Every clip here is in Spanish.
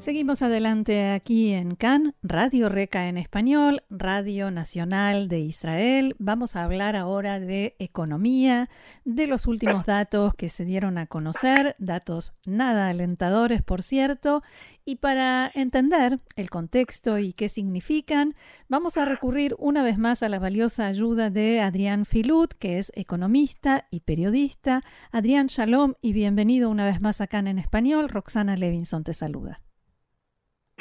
Seguimos adelante aquí en CAN, Radio Reca en español, Radio Nacional de Israel. Vamos a hablar ahora de economía, de los últimos datos que se dieron a conocer, datos nada alentadores, por cierto. Y para entender el contexto y qué significan, vamos a recurrir una vez más a la valiosa ayuda de Adrián Filut, que es economista y periodista. Adrián, shalom y bienvenido una vez más a CAN en español. Roxana Levinson te saluda.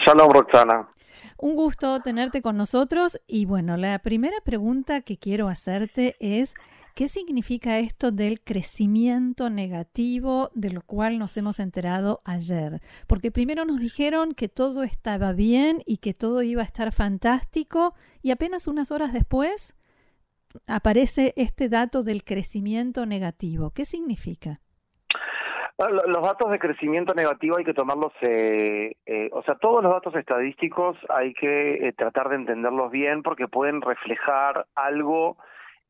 Shalom, Roxana. Un gusto tenerte con nosotros y bueno, la primera pregunta que quiero hacerte es, ¿qué significa esto del crecimiento negativo de lo cual nos hemos enterado ayer? Porque primero nos dijeron que todo estaba bien y que todo iba a estar fantástico y apenas unas horas después aparece este dato del crecimiento negativo. ¿Qué significa? Los datos de crecimiento negativo hay que tomarlos, eh, eh, o sea, todos los datos estadísticos hay que eh, tratar de entenderlos bien porque pueden reflejar algo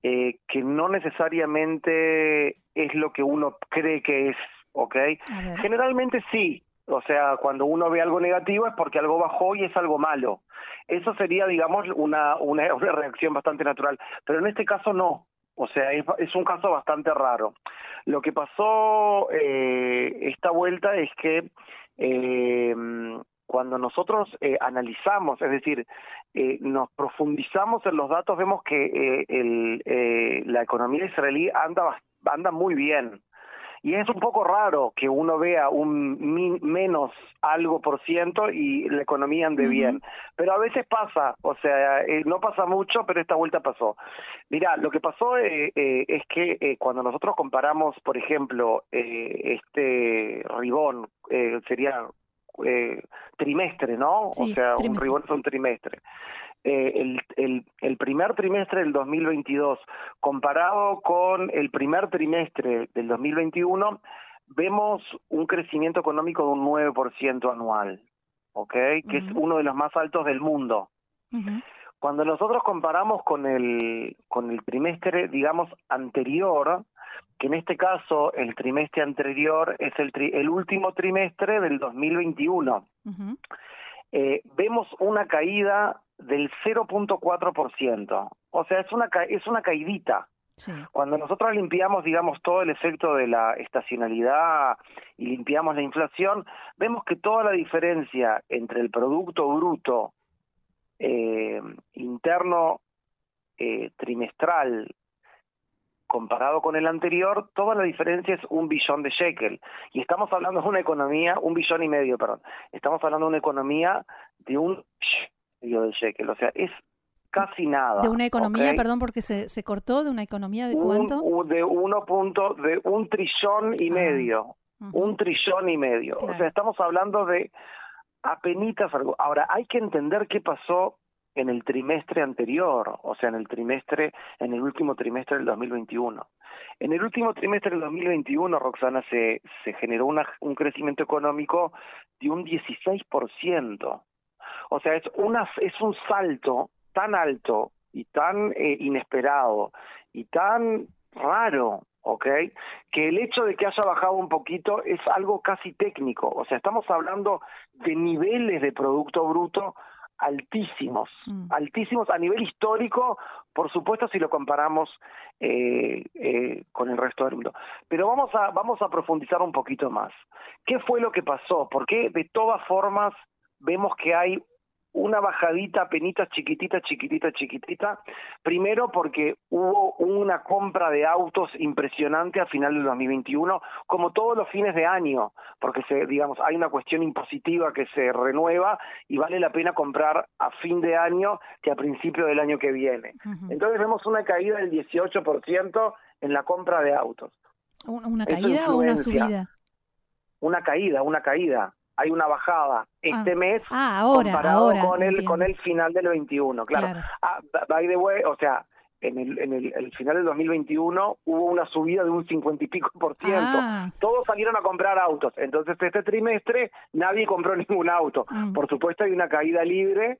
eh, que no necesariamente es lo que uno cree que es, ¿ok? Generalmente sí, o sea, cuando uno ve algo negativo es porque algo bajó y es algo malo. Eso sería, digamos, una, una, una reacción bastante natural, pero en este caso no. O sea, es, un caso bastante raro. Lo que pasó eh, esta vuelta es que eh, cuando nosotros eh, analizamos, es decir, eh, nos profundizamos en los datos, vemos que el, la economía israelí anda, anda muy bien. Y es un poco raro que uno vea un menos algo por ciento y la economía ande bien. Pero a veces pasa, o sea, eh, no pasa mucho, pero esta vuelta pasó. Mira, lo que pasó eh, eh, es que cuando nosotros comparamos, por ejemplo, este ribón, sería trimestre, ¿no? o sea, un ribón es un trimestre. Eh, el, el, el, primer trimestre del 2022 comparado con el primer trimestre del 2021, vemos un crecimiento económico de un 9% anual, ¿ok? Que es uno de los más altos del mundo. Cuando nosotros comparamos con el, con el trimestre, digamos, anterior, que en este caso el trimestre anterior es el, el último trimestre del 2021, eh, vemos una caída del 0.4%. O sea, es una, es una caidita. Cuando nosotros limpiamos, digamos, todo el efecto de la estacionalidad y limpiamos la inflación, vemos que toda la diferencia entre el Producto Bruto eh, interno eh, trimestral comparado con el anterior, toda la diferencia es un billón de shekel. Y estamos hablando de una economía, un billón y medio, perdón. Estamos hablando de una economía de un de. O sea, es casi nada. ¿De una economía, perdón, porque se, se cortó? ¿De una economía de cuánto? de uno punto, de un trillón y ah, medio. Un trillón y medio. O sea, estamos hablando de apenitas algo. Ahora, hay que entender qué pasó en el trimestre anterior, o sea, en el trimestre, en el último trimestre del 2021. En el último trimestre del 2021, Roxana, se, se generó una, un crecimiento económico de un 16%. O sea, es, una, es un salto tan alto y tan eh, inesperado y tan raro, ¿ok? Que el hecho de que haya bajado un poquito es algo casi técnico. O sea, estamos hablando de niveles de Producto Bruto altísimos, mm. altísimos a nivel histórico, por supuesto si lo comparamos eh, eh, con el resto del mundo. Pero vamos a, vamos a profundizar un poquito más. ¿Qué fue lo que pasó? Porque de todas formas vemos que hay una bajadita, penita, chiquitita, chiquitita, chiquitita. Primero porque hubo una compra de autos impresionante a final del 2021, como todos los fines de año, porque se, digamos, hay una cuestión impositiva que se renueva y vale la pena comprar a fin de año que a principio del año que viene. Entonces vemos una caída del 18% en la compra de autos. ¿Una caída o una subida? Una caída, una caída hay una bajada este ah. mes ah, ahora, comparado con el con el final del 21, claro. Ah, by the way, o sea, en el, en el, final del 2021 hubo una subida de un 50 y pico por ciento. Ah. Todos salieron a comprar autos. Entonces, este trimestre nadie compró ningún auto. Mm. Por supuesto, hay una caída libre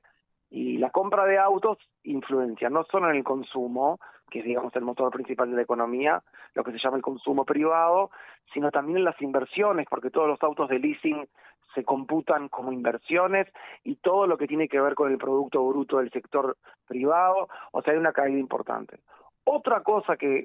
y la compra de autos influencia no solo en el consumo, que es digamos el motor principal de la economía, lo que se llama el consumo privado, sino también en las inversiones, porque todos los autos de leasing se computan como inversiones y todo lo que tiene que ver con el producto bruto del sector privado, o sea, hay una caída importante. Otra cosa que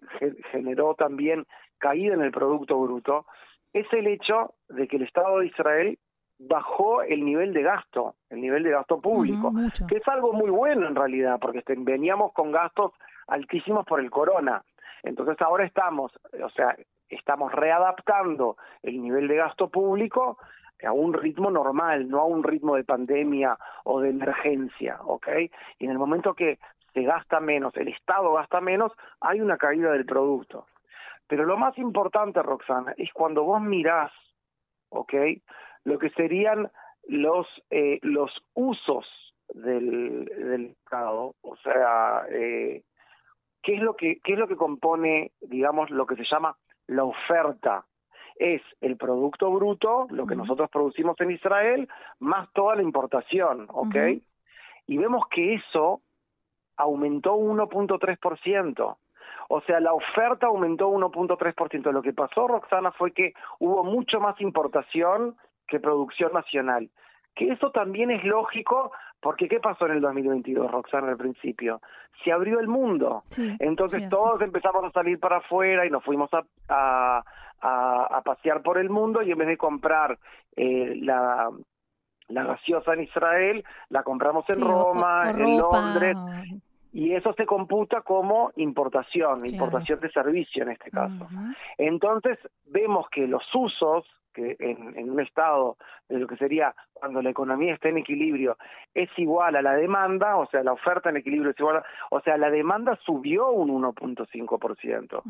generó también caída en el producto bruto es el hecho de que el Estado de Israel bajó el nivel de gasto, el nivel de gasto público, que es algo muy bueno en realidad, porque veníamos con gastos altísimos por el corona. Entonces ahora estamos, o sea, estamos readaptando el nivel de gasto público a un ritmo normal, no a un ritmo de pandemia o de emergencia, ¿ok? Y en el momento que se gasta menos, el Estado gasta menos, hay una caída del producto. Pero lo más importante, Roxana, es cuando vos mirás, ¿ok? Lo que serían los, eh, los usos del, del Estado, o sea, eh, ¿qué, es lo que, ¿qué es lo que compone, digamos, lo que se llama la oferta es el producto bruto, lo que nosotros producimos en Israel, más toda la importación, ¿ok? Y vemos que eso aumentó 1.3%. O sea, la oferta aumentó 1.3%. Lo que pasó, Roxana, fue que hubo mucho más importación que producción nacional. Que eso también es lógico, porque ¿qué pasó en el 2022, Roxana, al principio? Se abrió el mundo. Entonces todos empezamos a salir para afuera y nos fuimos a, a, pasear por el mundo y en vez de comprar eh, la, la gaseosa en Israel, la compramos en Roma, en Londres. Y eso se computa como importación, importación de servicio en este caso. Entonces, vemos que los usos que en, un estado de lo que sería cuando la economía está en equilibrio es igual a la demanda, o sea, la oferta en equilibrio es igual, a, o sea, la demanda subió un 1.5%.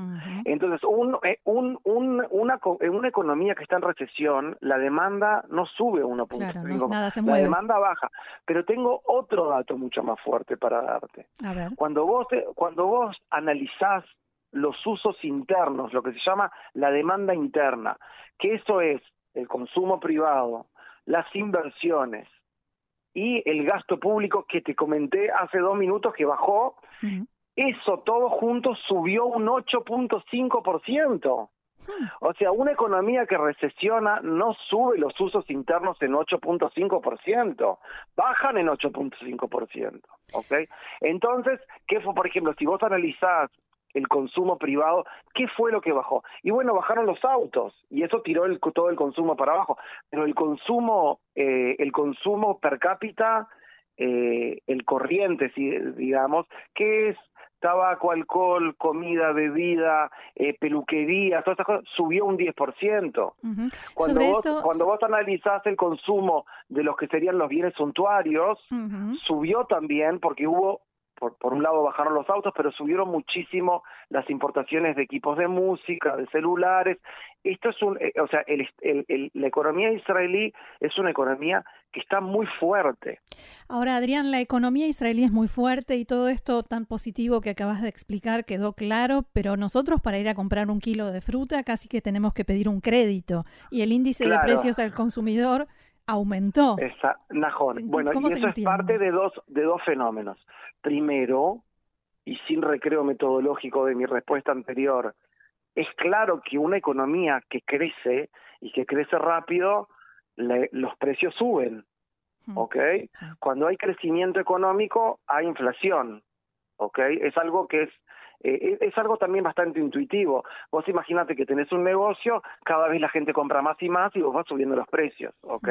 Entonces, un, eh, un, un, una, en una economía que está en recesión, la demanda no sube 1.5%, la demanda baja. Pero tengo otro dato mucho más fuerte para darte. Cuando vos, cuando vos analizás los usos internos, lo que se llama la demanda interna, que eso es el consumo privado, las inversiones y el gasto público que te comenté hace dos minutos que bajó, eso todo junto subió un 8.5%. O sea, una economía que recesiona no sube los usos internos en 8.5%, bajan en 8.5%, ¿ok? Entonces, ¿qué fue, por ejemplo, si vos analizás el consumo privado, ¿qué fue lo que bajó? Y bueno, bajaron los autos y eso tiró el, todo el consumo para abajo, pero el consumo, eh, el consumo per cápita, eh, el corriente, si, digamos, que es tabaco, alcohol, comida, bebida, eh, peluquería, todas esas cosas, subió un 10%. cuando, vos, cuando vos analizás el consumo de los que serían los bienes suntuarios, subió también porque hubo por, por un lado bajaron los autos, pero subieron muchísimo las importaciones de equipos de música, de celulares. Esto es un, eh, o sea, el, el, la economía israelí es una economía que está muy fuerte. Ahora, Adrián, la economía israelí es muy fuerte y todo esto tan positivo que acabas de explicar quedó claro, pero nosotros para ir a comprar un kilo de fruta casi que tenemos que pedir un crédito y el índice de precios al consumidor aumentó. Esa, Bueno, y eso es parte de dos, de dos fenómenos. Primero, y sin recreo metodológico de mi respuesta anterior, es claro que una economía que crece y que crece rápido, los precios suben. Hmm. ¿Ok? Cuando hay crecimiento económico, hay inflación. ¿Ok? Es algo que es eh, es algo también bastante intuitivo. Vos imagínate que tenés un negocio, cada vez la gente compra más y más y vos vas subiendo los precios, ¿ok?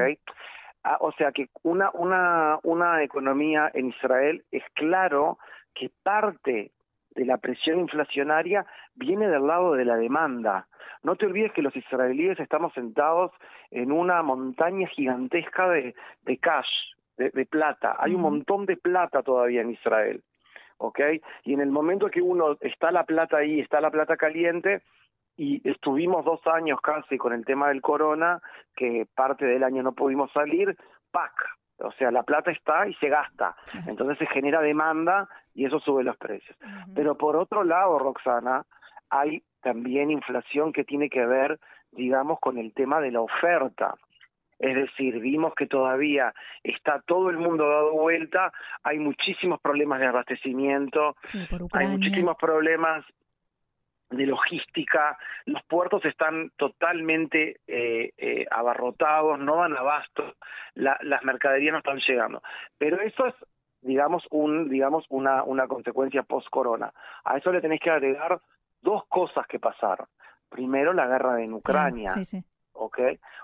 Ah, o sea que una, una, una economía en Israel es claro que parte de la presión inflacionaria viene del lado de la demanda. No te olvides que los israelíes estamos sentados en una montaña gigantesca de, de cash, de, plata. Hay un montón de plata todavía en Israel. ¿Ok? Y en el momento que uno está la plata ahí, está la plata caliente, y estuvimos dos años casi con el tema del corona, que parte del año no pudimos salir, ¡pac! O sea, la plata está y se gasta. Entonces se genera demanda y eso sube los precios. Pero por otro lado, Roxana, hay también inflación que tiene que ver, digamos, con el tema de la oferta. Es decir, vimos que todavía está todo el mundo dado vuelta, hay muchísimos problemas de abastecimiento, hay muchísimos problemas de logística, los puertos están totalmente eh, eh, abarrotados, no dan abasto, las mercaderías no están llegando. Pero eso es, digamos, un, digamos una, una consecuencia post-corona. A eso le tenéis que agregar dos cosas que pasaron. Primero, la guerra en Ucrania.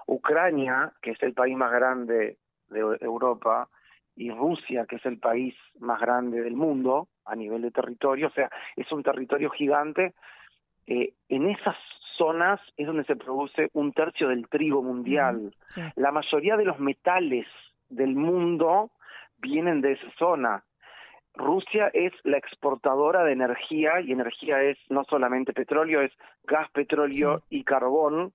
Ucrania, que es el país más grande de Europa, y Rusia, que es el país más grande del mundo a nivel de territorio, o sea, es un territorio gigante eh, en esas zonas es donde se produce un tercio del trigo mundial. La mayoría de los metales del mundo vienen de esa zona. Rusia es la exportadora de energía y energía es no solamente petróleo, es gas, petróleo y carbón.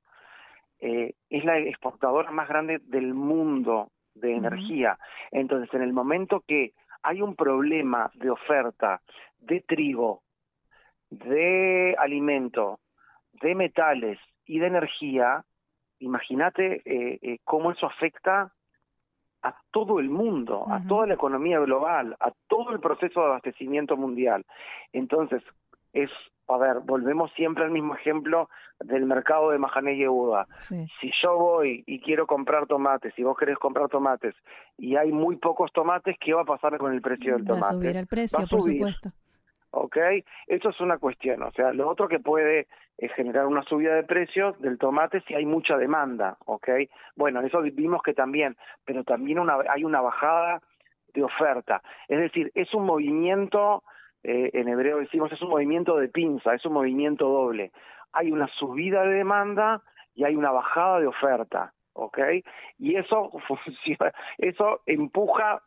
Eh, es la exportadora más grande del mundo de energía. Entonces, en el momento que hay un problema de oferta de trigo, de alimento, de metales y de energía, imagínate eh, eh, cómo eso afecta a todo el mundo, a toda la economía global, a todo el proceso de abastecimiento mundial. Entonces, es, a ver, volvemos siempre al mismo ejemplo del mercado de Mahané y Yehuda. Si yo voy y quiero comprar tomates, si vos querés comprar tomates y hay muy pocos tomates, ¿qué va a pasar con el precio del tomate? Va a subir el precio, por supuesto. ¿ok? Eso es una cuestión, o sea, lo otro que puede eh, generar una subida de precios del tomate si hay mucha demanda, ¿ok? Bueno, eso vimos que también, pero también una, hay una bajada de oferta, es decir, es un movimiento, eh, en hebreo decimos, es un movimiento de pinza, es un movimiento doble, hay una subida de demanda y hay una bajada de oferta, ¿ok? Y eso funciona, eso empuja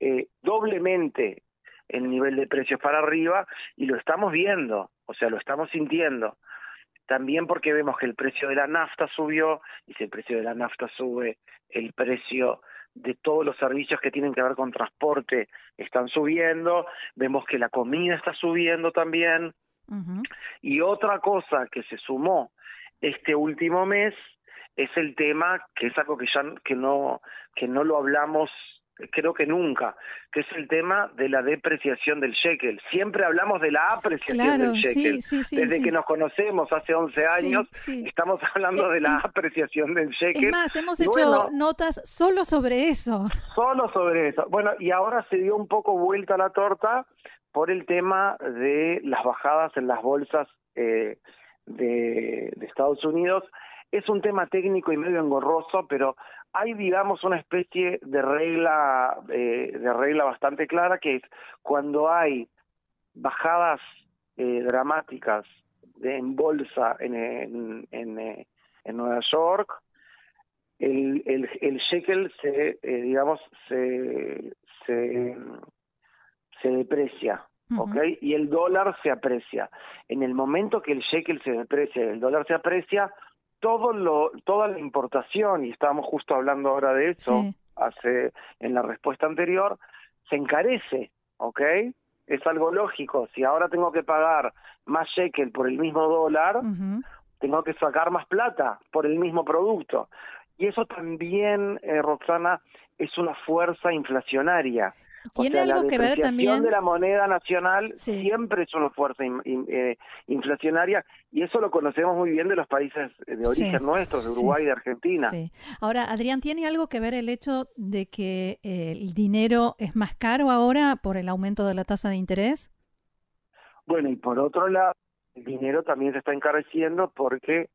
eh, doblemente el nivel de precios para arriba y lo estamos viendo, o sea, lo estamos sintiendo. También porque vemos que el precio de la nafta subió y si el precio de la nafta sube, el precio de todos los servicios que tienen que ver con transporte están subiendo, vemos que la comida está subiendo también. Y otra cosa que se sumó este último mes es el tema que es algo que ya que no que no lo hablamos creo que nunca, que es el tema de la depreciación del shekel. Siempre hablamos de la apreciación del shekel. Desde que nos conocemos hace 11 años, estamos hablando de la eh, apreciación del shekel. Es más, hemos hecho notas solo sobre eso. Solo sobre eso. Bueno, y ahora se dio un poco vuelta la torta por el tema de las bajadas en las bolsas eh, de, de Estados Unidos. Es un tema técnico y medio engorroso, pero hay digamos una especie de regla eh, de regla bastante clara que es cuando hay bajadas eh, dramáticas de, en bolsa en, en, en, eh, Nueva York el, el, el shekel se digamos se se, se deprecia ¿ok? Y el dólar se aprecia. En el momento que el shekel se deprecia y el dólar se aprecia, todo lo, toda la importación, y estábamos justo hablando ahora de eso, hace en la respuesta anterior, se encarece, ¿ok? Es algo lógico. Si ahora tengo que pagar más shekel por el mismo dólar, tengo que sacar más plata por el mismo producto. Y eso también, eh, Roxana, es una fuerza inflacionaria. Tiene algo que ver también. de la moneda nacional siempre es una fuerza eh, inflacionaria y eso lo conocemos muy bien de los países de origen nuestros, de Uruguay y de Argentina. Ahora, Adrián, ¿tiene algo que ver el hecho de que eh, el dinero es más caro ahora por el aumento de la tasa de interés? Bueno, y por otro lado, el dinero también se está encareciendo porque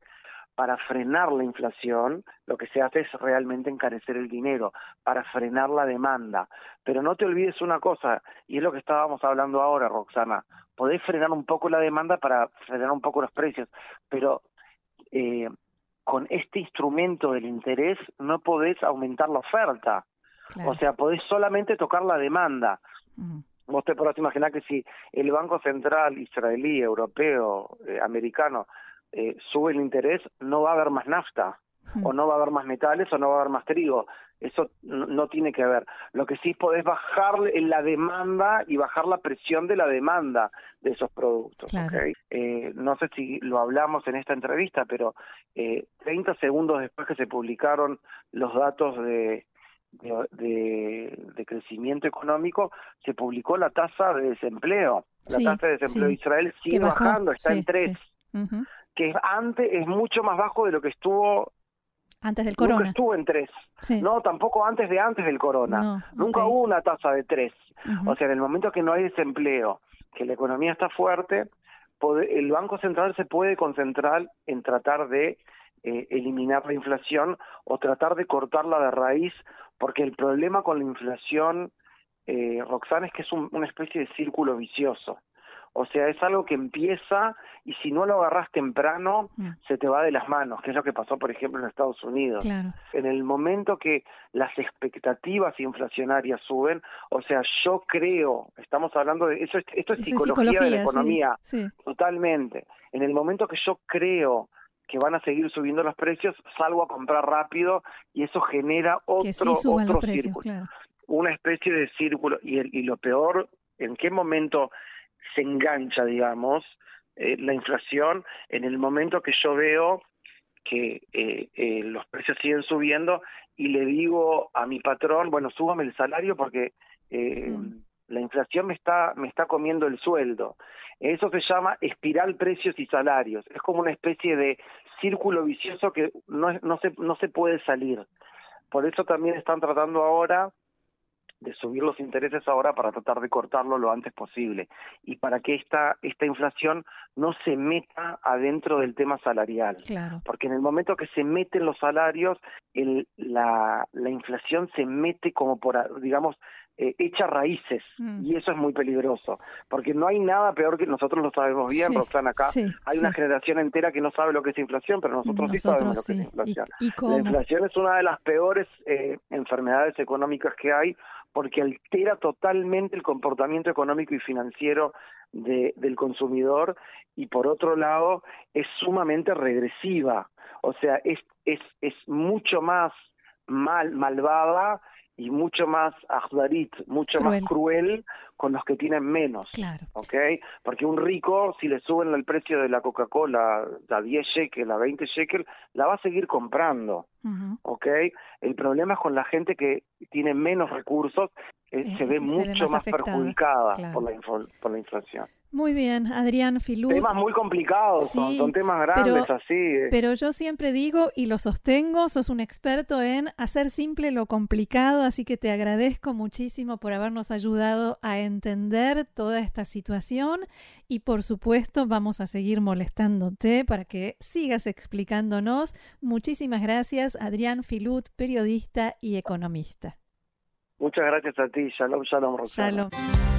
para frenar la inflación, lo que se hace es realmente encarecer el dinero, para frenar la demanda. Pero no te olvides una cosa, y es lo que estábamos hablando ahora, Roxana, podés frenar un poco la demanda para frenar un poco los precios, pero eh, con este instrumento del interés no podés aumentar la oferta. O sea, podés solamente tocar la demanda. Vos te podrás imaginar que si el Banco Central israelí, europeo, eh, americano eh, sube el interés, no va a haber más nafta. o no va a haber más metales o no va a haber más trigo. Eso no, tiene que ver. Lo que sí podés bajar la demanda y bajar la presión de la demanda de esos productos. Eh, no sé si lo hablamos en esta entrevista, pero eh, 30 segundos después que se publicaron los datos de, de, crecimiento económico, se publicó la tasa de desempleo. La tasa de desempleo de Israel sigue bajando, está en 3, que antes es mucho más bajo de lo que estuvo antes del corona. Nunca estuvo en 3. No, tampoco antes de antes del corona. Nunca hubo una tasa de 3. O sea, en el momento que no hay desempleo, que la economía está fuerte, el Banco Central se puede concentrar en tratar de eh, eliminar la inflación o tratar de cortarla de raíz, porque el problema con la inflación, eh, Roxana, es que es una especie de círculo vicioso. O sea, es algo que empieza y si no lo agarras temprano, mm. se te va de las manos, que es lo que pasó, por ejemplo, en Estados Unidos. En el momento que las expectativas inflacionarias suben, o sea, yo creo, estamos hablando de eso, esto es, psicología, de la economía, totalmente. En el momento que yo creo que van a seguir subiendo los precios, salgo a comprar rápido y eso genera otro, otro círculo. Una especie de círculo. Y, y lo peor, ¿en qué momento se engancha, digamos, eh, la inflación en el momento que yo veo que eh, eh, los precios siguen subiendo y le digo a mi patrón, bueno, súbame el salario porque la inflación me está, me está comiendo el sueldo. Eso se llama espiral precios y salarios. Es como una especie de círculo vicioso que no, no, se, no se puede salir. Por eso también están tratando ahora de subir los intereses ahora para tratar de cortarlo lo antes posible. Y para que esta esta inflación no se meta adentro del tema salarial. Porque en el momento que se meten los salarios el, la, la inflación se mete como por digamos eh, echa raíces. Mm. y eso es muy peligroso. Porque no hay nada peor que nosotros lo sabemos bien Roxana acá hay una generación entera que no sabe lo que es inflación pero nosotros, sí sabemos lo que es inflación. la inflación es una de las peores eh, enfermedades económicas que hay porque altera totalmente el comportamiento económico y financiero del consumidor y por otro lado es sumamente regresiva, o sea, es, es, es mucho más mal, malvada y mucho más ajdarit, mucho más cruel con los que tienen menos. Claro. ¿Ok? Porque un rico, si le suben el precio de la Coca-Cola a 10 shekel, a 20 shekel, la va a seguir comprando. ¿Ok? El problema es con la gente que tiene menos recursos, eh, se ve mucho más, perjudicada por, la, por la inflación. Muy bien, Adrián Filut. Temas muy complicados, son, temas grandes así. Eh. Pero yo siempre digo y lo sostengo, sos un experto en hacer simple lo complicado, así que te agradezco muchísimo por habernos ayudado a entender toda esta situación y por supuesto vamos a seguir molestándote para que sigas explicándonos. Muchísimas gracias, Adrián Filut, periodista y economista. Muchas gracias a ti, Shalom, Shalom, Rosana. Shalom.